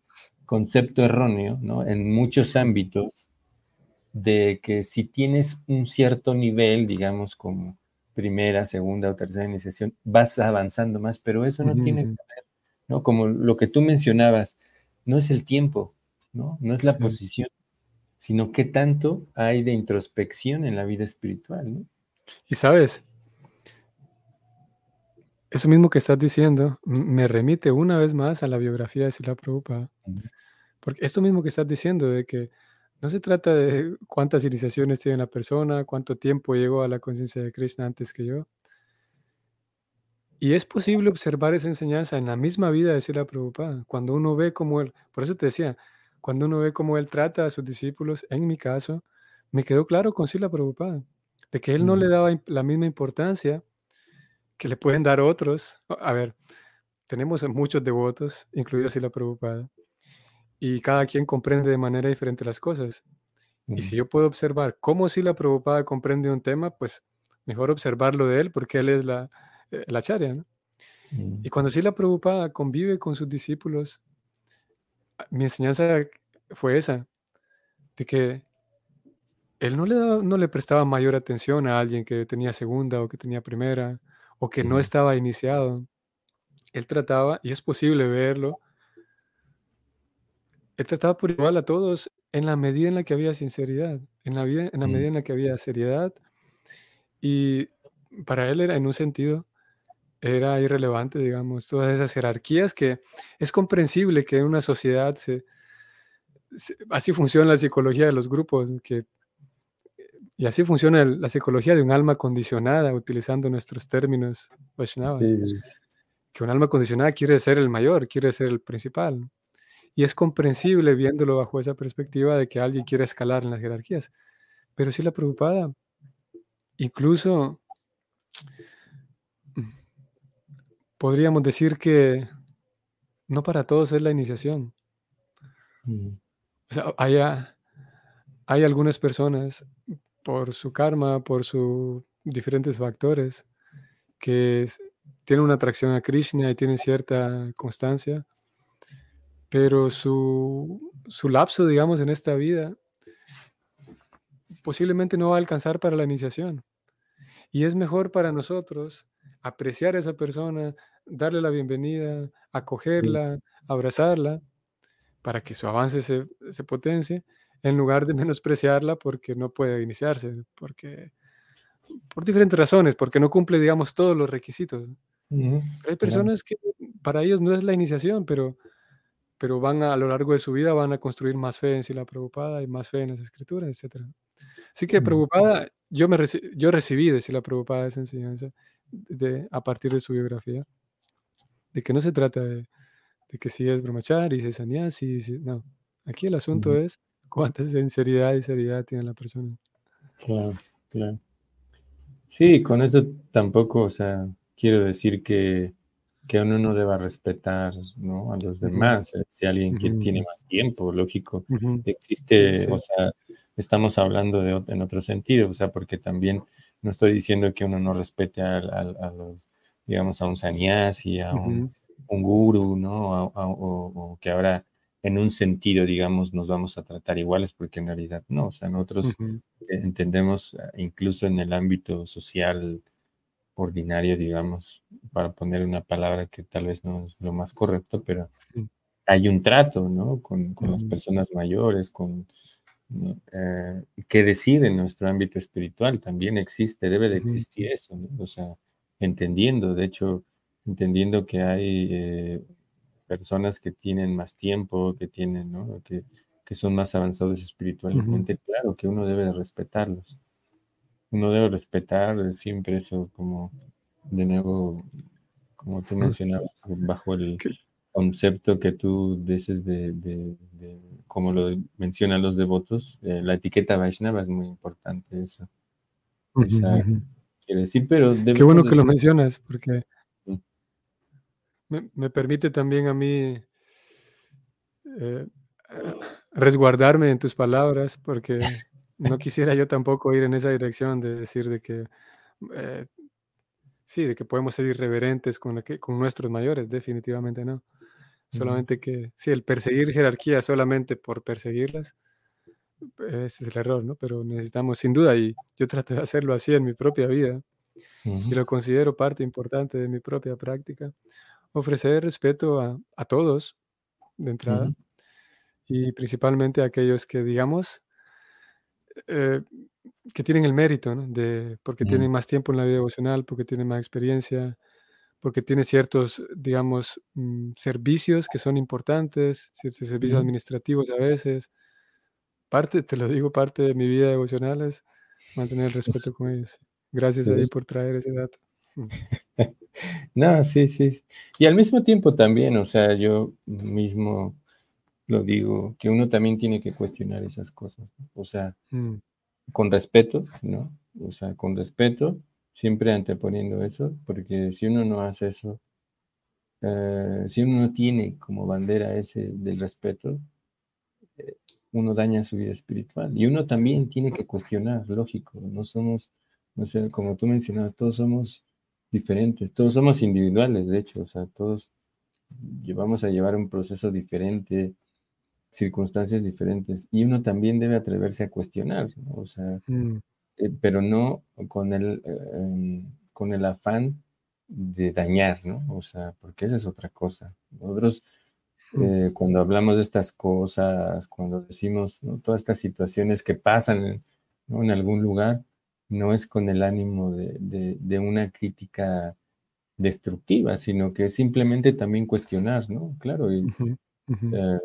concepto erróneo ¿no? en muchos ámbitos de que si tienes un cierto nivel, digamos como primera, segunda o tercera iniciación, vas avanzando más, pero eso no tiene que ver, ¿no? Como lo que tú mencionabas, no es el tiempo, ¿no? No es la posición, sino qué tanto hay de introspección en la vida espiritual, ¿no? Y sabes, eso mismo que estás diciendo me remite una vez más a la biografía de Sila Prabhupada. Porque esto mismo que estás diciendo, de que no se trata de cuántas iniciaciones tiene una persona, cuánto tiempo llegó a la conciencia de Krishna antes que yo. Y es posible observar esa enseñanza en la misma vida de Sila Prabhupada, cuando uno ve cómo él, por eso te decía, cuando uno ve cómo él trata a sus discípulos, en mi caso, me quedó claro con Sila Prabhupada, de que él no le daba la misma importancia que le pueden dar otros. A ver, tenemos muchos devotos, incluido Sila Prabhupada, y cada quien comprende de manera diferente las cosas. Y si yo puedo observar cómo Sila Prabhupada comprende un tema, pues mejor observarlo de él porque él es la, eh, la charya, ¿no? Y cuando Sila Prabhupada convive con sus discípulos, mi enseñanza fue esa, de que él no le, no le prestaba mayor atención a alguien que tenía segunda o que tenía primera, o que no estaba iniciado. Él trataba, y es posible verlo, él trataba por igual a todos en la medida en la que había sinceridad, en la, vida, en la medida en la que había seriedad. Y para él era, en un sentido, era irrelevante, digamos, todas esas jerarquías que es comprensible que en una sociedad se, así funciona la psicología de los grupos, que y así funciona la psicología de un alma condicionada, utilizando nuestros términos Vaishnavas. Que un alma condicionada quiere ser el mayor, quiere ser el principal. Y es comprensible viéndolo bajo esa perspectiva de que alguien quiere escalar en las jerarquías. Pero si la preocupada, incluso podríamos decir que no para todos es la iniciación. Mm. O sea, hay, hay algunas personas por su karma, por sus diferentes factores, que tienen una atracción a Krishna y tienen cierta constancia, pero su, su lapso, digamos, en esta vida posiblemente no va a alcanzar para la iniciación. Y es mejor para nosotros apreciar a esa persona, darle la bienvenida, acogerla, abrazarla, para que su avance se, se potencie, en lugar de menospreciarla porque no puede iniciarse, porque por diferentes razones, porque no cumple, digamos, todos los requisitos. hay personas que para ellos no es la iniciación, pero, pero van a, lo largo de su vida van a construir más fe en sí la preocupada y más fe en las escrituras, etc. Así que preocupada, yo, me yo recibí de la preocupada esa enseñanza de, a partir de su biografía, de que no se trata de, de que si es bromachari, si es sannyasi, si, no. Aquí el asunto es cuánta sinceridad y seriedad tiene la persona. Claro, claro. Sí, con eso tampoco, o sea, quiero decir que, que uno no deba respetar ¿no? a los demás. Eh, si alguien que tiene más tiempo, lógico, existe, o sea, estamos hablando de, en otro sentido, o sea, porque también no estoy diciendo que uno no respete a, los, digamos, a un sannyasi, a un, un guru, ¿no? o, que ahora en un sentido, digamos, nos vamos a tratar iguales, porque en realidad no, o sea, nosotros entendemos ah, incluso en el ámbito social ordinario, digamos, para poner una palabra que tal vez no es lo más correcto, pero hay un trato, ¿no? Con, las personas mayores, con... Eh, qué decir en nuestro ámbito espiritual también existe, debe de existir eso, ¿no? O sea, entendiendo, de hecho, entendiendo que hay eh, personas que tienen más tiempo, que tienen, ¿no? Que, que son más avanzados espiritualmente, claro que uno debe respetarlos. Uno debe respetar siempre eso como, de nuevo, como tú mencionabas, bajo el concepto que tú dices de, de, como lo mencionan los devotos, eh, la etiqueta Vaishnava es muy importante eso. quiere decir, pero... Qué bueno que lo mencionas, porque me, me, permite también a mí eh, resguardarme en tus palabras, porque no quisiera yo tampoco ir en esa dirección de decir de que, eh, sí, de que podemos ser irreverentes con, con nuestros mayores, definitivamente no. Solamente que, sí, el perseguir jerarquías solamente por perseguirlas, ese es el error, ¿no? Pero necesitamos, sin duda, y yo trato de hacerlo así en mi propia vida, y lo considero parte importante de mi propia práctica, ofrecer respeto a, a todos de entrada, y principalmente a aquellos que, digamos, eh, que tienen el mérito, ¿no? De, porque tienen más tiempo en la vida devocional, porque tienen más experiencia, porque tiene ciertos, digamos, mm, servicios que son importantes, ciertos servicios administrativos a veces. Parte, te lo digo, parte de mi vida devocional es mantener el respeto con ellos. Gracias a ti por traer ese dato. No, sí, sí. Y al mismo tiempo también, o sea, yo mismo lo digo, que uno también tiene que cuestionar esas cosas, o sea, mm. con respeto, ¿no? O sea, con respeto, siempre anteponiendo eso, porque si uno no hace eso, eh, si uno no tiene como bandera ese del respeto, eh, uno daña su vida espiritual. Y uno también tiene que cuestionar, lógico, no somos, no sé, como tú mencionabas, todos somos diferentes, todos somos individuales, de hecho, o sea, todos llevamos a llevar un proceso diferente, circunstancias diferentes, y uno también debe atreverse a cuestionar, o sea, mm. Eh, pero no con el, em, con el afán de dañar, ¿no? O sea, porque esa es otra cosa. Nosotros, mm. eh, cuando hablamos de estas cosas, cuando decimos todas estas situaciones que pasan en algún lugar, no es con el ánimo de, una crítica destructiva, sino que es simplemente también cuestionar, ¿no? Claro, y, eh,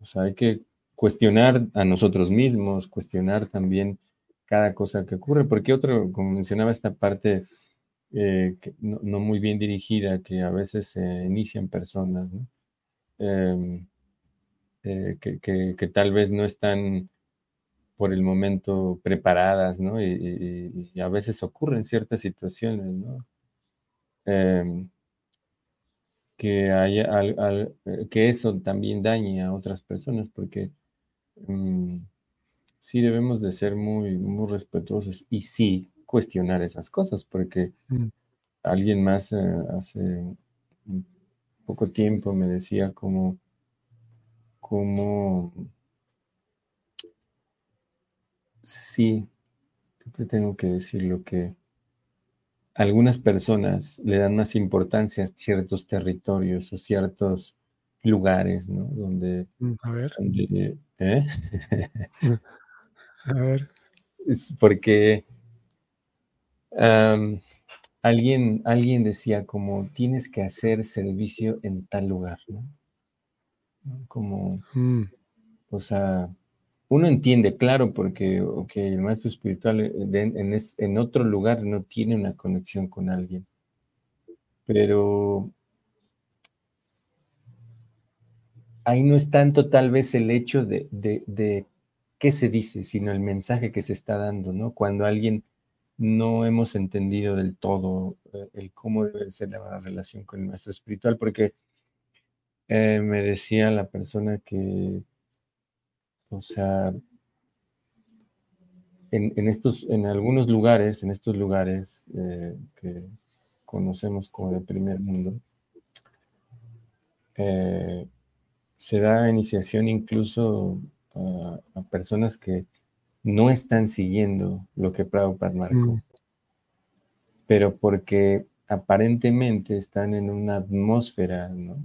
o sea, hay que cuestionar a nosotros mismos, cuestionar también cada cosa que ocurre, porque otro, como mencionaba, esta parte eh, no, muy bien dirigida que a veces se inician personas, em, eh, que, tal vez no están por el momento preparadas, ¿no? Y, a veces ocurren ciertas situaciones, ¿no? Em, que, haya, eh, que eso también dañe a otras personas, porque mm, sí debemos de ser muy, muy respetuosos y sí cuestionar esas cosas, porque mm. alguien más eh, hace poco tiempo me decía como, como, sí, te tengo que decir lo que algunas personas le dan más importancia a ciertos territorios o ciertos lugares, ¿no? Donde, mm, a ver. ¿eh? A ver. Es porque alguien, alguien decía como tienes que hacer servicio en tal lugar, ¿no? Como, mm. o sea, uno entiende, claro, porque el maestro espiritual eh, en, otro lugar no tiene una conexión con alguien, pero ahí no es tanto tal vez el hecho de, de qué se dice, sino el mensaje que se está dando, ¿no? Cuando alguien no hemos entendido del todo eh, el cómo debe ser la relación con el maestro espiritual, porque eh, me decía la persona que, o sea, en, estos, en algunos lugares, en estos lugares eh, que conocemos como de primer mundo, se da iniciación incluso a, personas que no están siguiendo lo que Prabhupada marcó, mm. pero porque aparentemente están en una atmósfera, ¿no?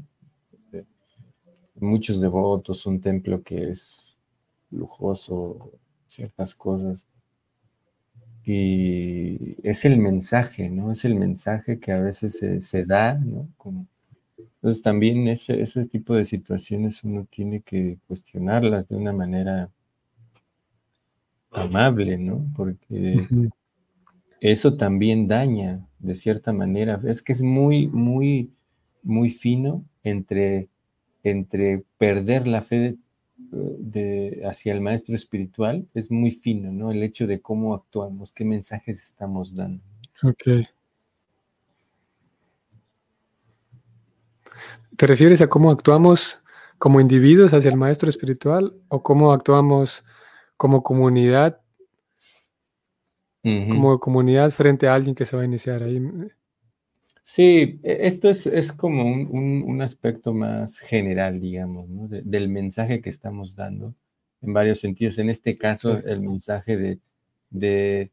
muchos devotos, un templo que es lujoso, ciertas cosas. Y es el mensaje, ¿no? Es el mensaje que a veces se, da, ¿no? Como Entonces también ese, ese tipo de situaciones uno tiene que cuestionarlas de una manera amable, ¿no? Porque eso también daña de cierta manera. Es que es muy, muy, muy fino entre, entre perder la fe de, hacia el maestro espiritual, es muy fino, ¿no? El hecho de cómo actuamos, qué mensajes estamos dando. Ok. ¿Te refieres a cómo actuamos como individuos hacia el maestro espiritual o cómo actuamos como comunidad como comunidad frente a alguien que se va a iniciar ahí. Sí, e, esto es, como un, aspecto más general, digamos, del mensaje que estamos dando en varios sentidos. En este caso, el mensaje de,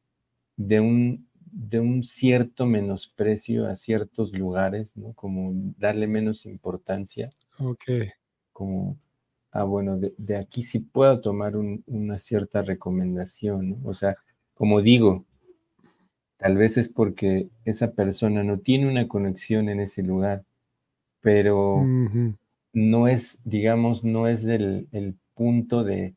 de, un, de un cierto menosprecio a ciertos lugares, ¿no? Como darle menos importancia. Ok. Como, ah, bueno, de, aquí sí puedo tomar una cierta recomendación, ¿no? O sea, como digo, tal vez es porque esa persona no tiene una conexión en ese lugar, pero no es, digamos, no es el, punto de,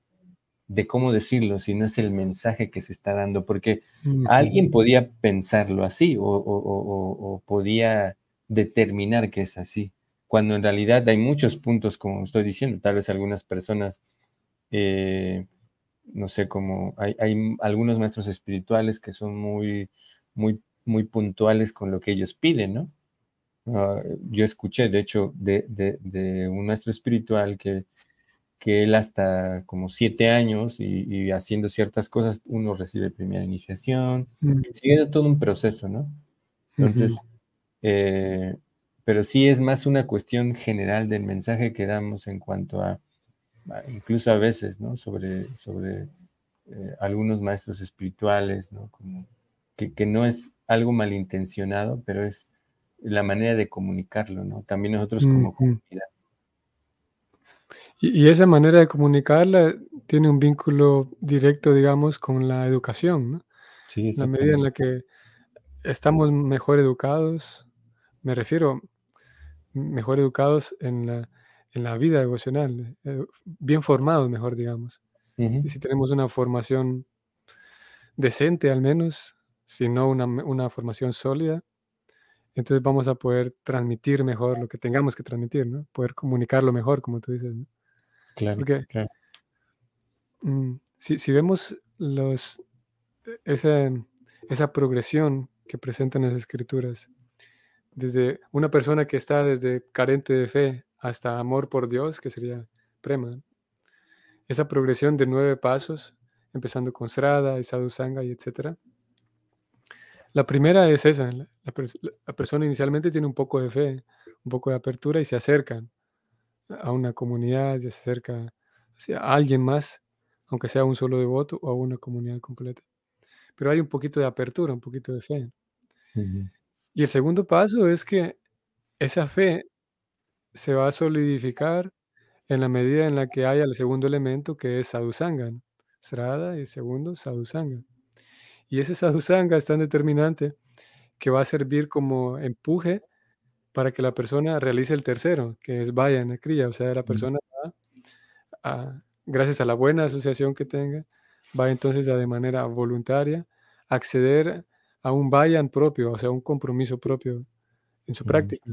cómo decirlo, sino es el mensaje que se está dando, porque alguien podía pensarlo así o, podía determinar que es así, cuando en realidad hay muchos puntos, como estoy diciendo, tal vez algunas personas eh, no sé, como hay, algunos maestros espirituales que son muy, muy, muy puntuales con lo que ellos piden, ¿no? Ah, yo escuché, de hecho, de, un maestro espiritual que, que él hasta como siete años y, haciendo ciertas cosas, uno recibe primera iniciación, mm. sigue todo un proceso, ¿no? Entonces, eh, pero sí es más una cuestión general del mensaje que damos en cuanto a incluso a veces, ¿no? Sobre, sobre eh, algunos maestros espirituales, ¿no? Como que, no es algo malintencionado, pero es la manera de comunicarlo, ¿no? También nosotros como comunidad. Y, esa manera de comunicarla tiene un vínculo directo, digamos, con la educación, ¿no? Sí, La medida en la que estamos mejor educados, me refiero, mejor educados en la, en la vida devocional, eh, bien formados, mejor digamos. y si tenemos una formación decente al menos, si no una, formación sólida, entonces vamos a poder transmitir mejor lo que tengamos que transmitir, ¿no? Poder comunicarlo mejor, como tú dices. Claro, Porque claro. Mm, si, vemos los, esa, esa progresión que presentan las escrituras, desde una persona que está desde carente de fe hasta amor por Dios, que sería prema. Esa progresión de nueve pasos, empezando con Srada y Sadhusanga y etcétera. La primera es esa, la, persona inicialmente tiene un poco de fe, un poco de apertura y se acerca a una comunidad, se acerca a alguien más, aunque sea un solo devoto o a una comunidad completa. Pero hay un poquito de apertura, un poquito de fe. Y el segundo paso es que esa fe se va a solidificar en la medida en la que haya el segundo elemento que es sadhusanga, Srada y segundo sadhusanga. Y ese sadhusanga es tan determinante que va a servir como empuje para que la persona realice el tercero, que es vaya kriya, o sea, la persona va gracias a la buena asociación que tenga, va entonces a de manera voluntaria acceder a un vayan propio, o sea, un compromiso propio en su práctica.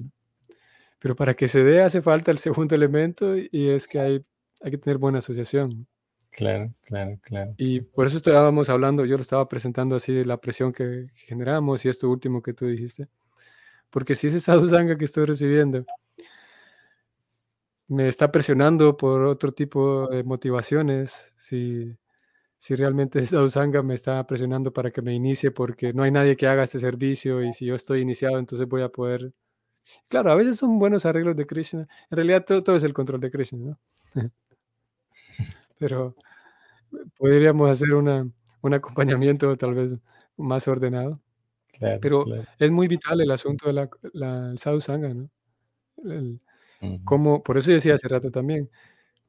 Pero para que se dé hace falta el segundo elemento y es que hay, hay que tener buena asociación. Claro, claro, claro. Y por eso estábamos hablando, yo lo estaba presentando así de la presión que generamos y esto último que tú dijiste. Porque si ese sadhusanga que estoy recibiendo me está presionando por otro tipo de motivaciones, si, si realmente ese sadhusanga me está presionando para que me inicie porque no hay nadie que haga este servicio y si yo estoy iniciado, entonces voy a poder Claro, a veces son buenos arreglos de Krishna. En realidad todo, es el control de Krishna, ¿no? Pero podríamos hacer una, un acompañamiento tal vez más ordenado. Pero es muy vital el asunto del la, sadhu sangha, ¿no? como, por eso decía hace rato también,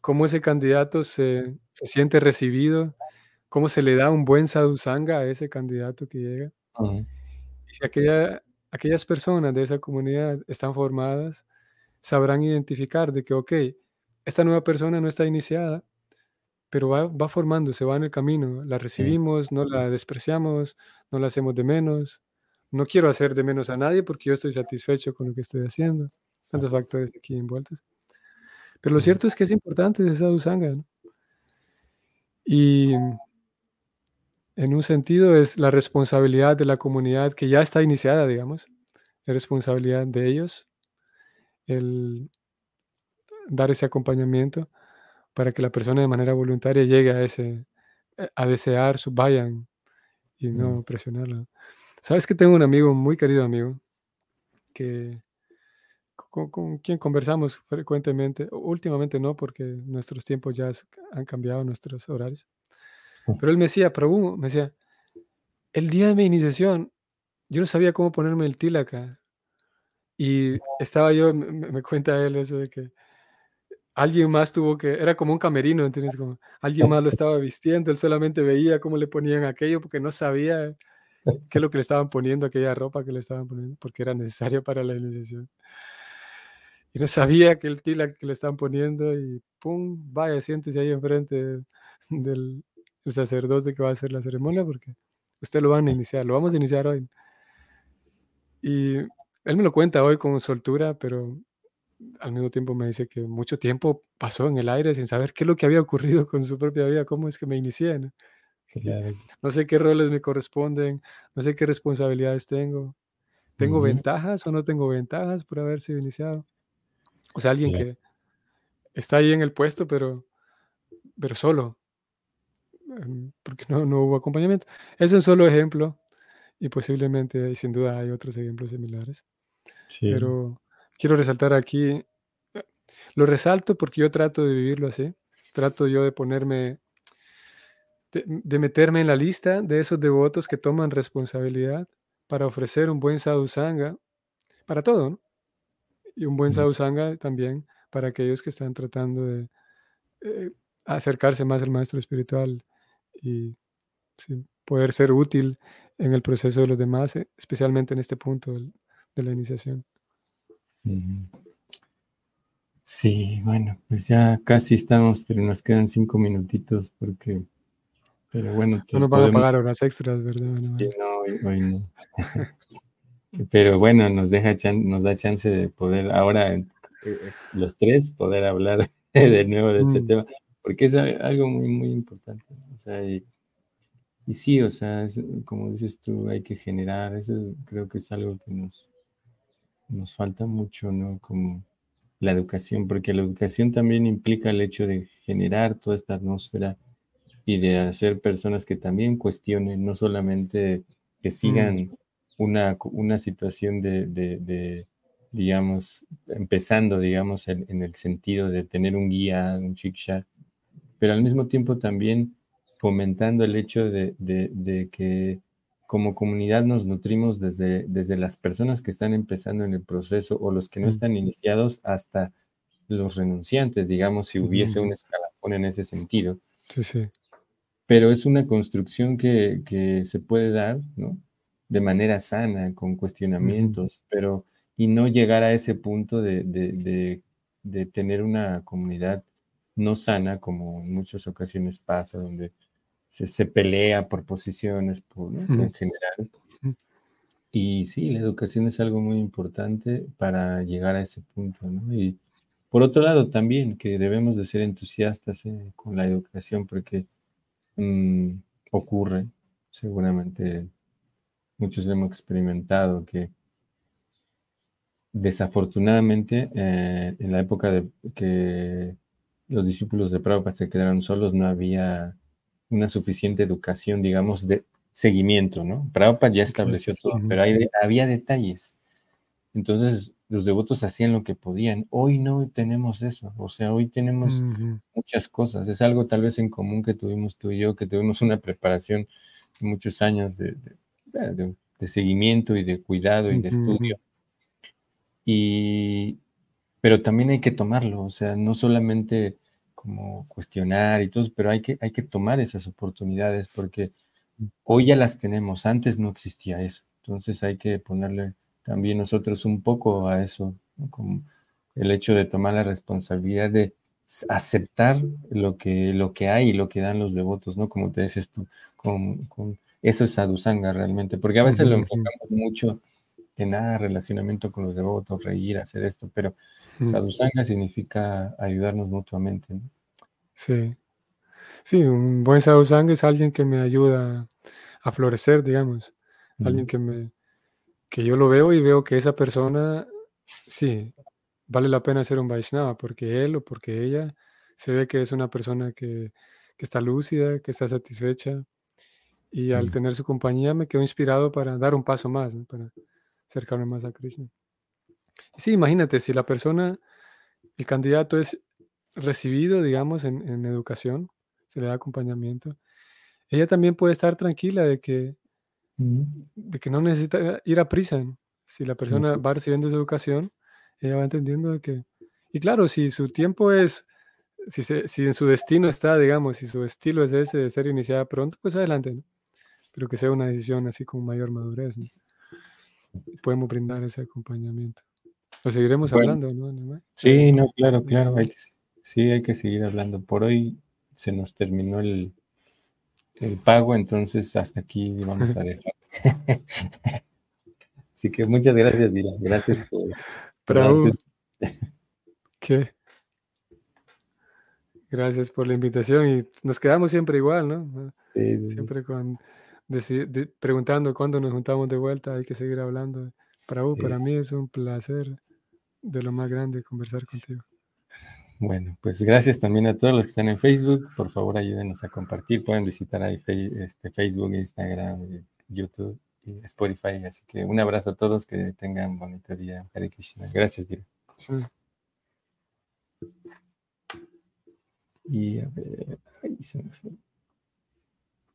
cómo ese candidato se, se, siente recibido, cómo se le da un buen sadhu sangha a ese candidato que llega. Y si aquella aquellas personas de esa comunidad están formadas, sabrán identificar de que, ok, esta nueva persona no está iniciada, pero va, va formándose, va en el camino. La recibimos, no la despreciamos, no la hacemos de menos. No quiero hacer de menos a nadie porque yo estoy satisfecho con lo que estoy haciendo. Tantos factores aquí envueltos. Pero lo cierto es que es importante esa usanga. Y en un sentido es la responsabilidad de la comunidad que ya está iniciada, digamos, la responsabilidad de ellos, el dar ese acompañamiento para que la persona de manera voluntaria llegue a ese, a desear su vayan y no presionarla. Sabes que tengo un amigo, muy querido amigo, que con, quien conversamos frecuentemente, últimamente no, porque nuestros tiempos ya han cambiado, nuestros horarios. Pero él me decía, Prabhu, me decía, el día de mi iniciación, yo no sabía cómo ponerme el tilaka. Y estaba yo, me, me cuenta él eso de que alguien más tuvo que, era como un camerino, ¿entiendes? Como alguien más lo estaba vistiendo, él solamente veía cómo le ponían aquello porque no sabía qué es lo que le estaban poniendo, aquella ropa que le estaban poniendo, porque era necesario para la iniciación. Y no sabía que el tila que le estaban poniendo y pum, vaya, siéntese ahí enfrente del, sacerdote que va a hacer la ceremonia porque usted lo van a iniciar, lo vamos a iniciar hoy. Y él me lo cuenta hoy con soltura, pero al mismo tiempo me dice que mucho tiempo pasó en el aire sin saber qué es lo que había ocurrido con su propia vida, cómo es que me inicié. ¿no? sé qué roles me corresponden, no sé qué responsabilidades tengo. ¿Tengo ventajas o no tengo ventajas por haber sido iniciado? O sea, alguien que está ahí en el puesto, pero, pero solo, porque no, no hubo acompañamiento. Es un solo ejemplo y posiblemente, y sin duda, hay otros ejemplos similares. Pero quiero resaltar aquí, eh, lo resalto porque yo trato de vivirlo así, trato yo de ponerme, de, meterme en la lista de esos devotos que toman responsabilidad para ofrecer un buen sadhusanga para todo, ¿no? Y un buen sadhusanga también para aquellos que están tratando de eh, acercarse más al maestro espiritual y poder ser útil en el proceso de los demás, eh, especialmente en este punto de la iniciación. Sí, bueno, pues ya casi estamos, pero nos quedan cinco minutitos porque, pero bueno. No nos van a pagar horas extras, ¿verdad? Sí, no, hoy, no. pero bueno, nos, deja nos da chance de poder ahora eh, los tres poder hablar de nuevo de este mm. tema, porque es algo muy, muy importante. O sea, y, y sí, o sea, como dices tú, hay que generar, eso creo que es algo que nos, nos falta mucho, ¿no? Como la educación, porque la educación también implica el hecho de generar toda esta atmósfera y de hacer personas que también cuestionen, no solamente que sigan mm. una, una situación de, digamos, empezando, digamos, en, el sentido de tener un guía, un chiksha, pero al mismo tiempo también fomentando el hecho de, de que como comunidad nos nutrimos desde, desde las personas que están empezando en el proceso o los que no están iniciados hasta los renunciantes, digamos, si hubiese un escalafón en ese sentido. Sí, sí. Pero es una construcción que, se puede dar, ¿no? De manera sana, con cuestionamientos, pero y no llegar a ese punto de, tener una comunidad no sana, como en muchas ocasiones pasa, donde se, pelea por posiciones por, en general. Y sí, la educación es algo muy importante para llegar a ese punto, ¿no? Y por otro lado también que debemos de ser entusiastas eh, con la educación porque mm, ocurre, seguramente muchos hemos experimentado que desafortunadamente eh, en la época de que los discípulos de Prabhupada se quedaron solos, no había una suficiente educación, digamos, de seguimiento, ¿no? Prabhupada ya estableció todo, pero había detalles. Entonces, los devotos hacían lo que podían. Hoy no tenemos eso, o sea, hoy tenemos muchas cosas. Es algo tal vez en común que tuvimos tú y yo, que tuvimos una preparación de muchos años de, seguimiento y de cuidado y de estudio. Y, pero también hay que tomarlo, o sea, no solamente como cuestionar y todo, pero hay que, hay que tomar esas oportunidades porque hoy ya las tenemos, antes no existía eso, entonces hay que ponerle también nosotros un poco a eso, como el hecho de tomar la responsabilidad de aceptar lo que, lo que hay y lo que dan los devotos, ¿no? Como te dices tú, con, eso es sadhusanga realmente, porque a veces lo enfocamos mucho en nada, relacionamiento con los devotos, reír, hacer esto, pero sadhusanga significa ayudarnos mutuamente, ¿no? Sí. Sí, un buen sadhusanga es alguien que me ayuda a florecer, digamos, alguien que me que yo lo veo y veo que esa persona, sí, vale la pena ser un Vaishnava porque él o porque ella se ve que es una persona que, está lúcida, que está satisfecha y al mm. tener su compañía me quedo inspirado para dar un paso más, para acercarme más a Krishna. Sí, imagínate, si la persona, el candidato es recibido, digamos, en, educación, se le da acompañamiento, ella también puede estar tranquila de que, mm. de que no necesita ir a prisa. Si la persona va recibiendo su educación, ella va entendiendo que... Y claro, si su tiempo es, si, si en su destino está, digamos, si su estilo es ese de ser iniciada pronto, pues adelante, ¿no? Pero que sea una decisión así con mayor madurez, ¿no? Podemos brindar ese acompañamiento. Lo seguiremos hablando, ¿no? Sí, no, claro, claro, hay que, sí, hay que seguir hablando. Por hoy se nos terminó el, el pago, entonces hasta aquí vamos a dejar. Así que muchas gracias, Dira. Gracias por, Prabhu, ¿qué? Gracias por la invitación y nos quedamos siempre igual, ¿no? Siempre con, preguntando cuándo nos juntamos de vuelta, hay que seguir hablando. Prabhu, para mí es un placer de lo más grande conversar contigo. Bueno, pues gracias también a todos los que están en Facebook. Por favor, ayúdenos a compartir. Pueden visitar ahí este, Facebook, Instagram, YouTube. Spotify. Así que un abrazo a todos, que tengan bonito día. Hare Gracias, Dira. Y a ver, ahí se me fue.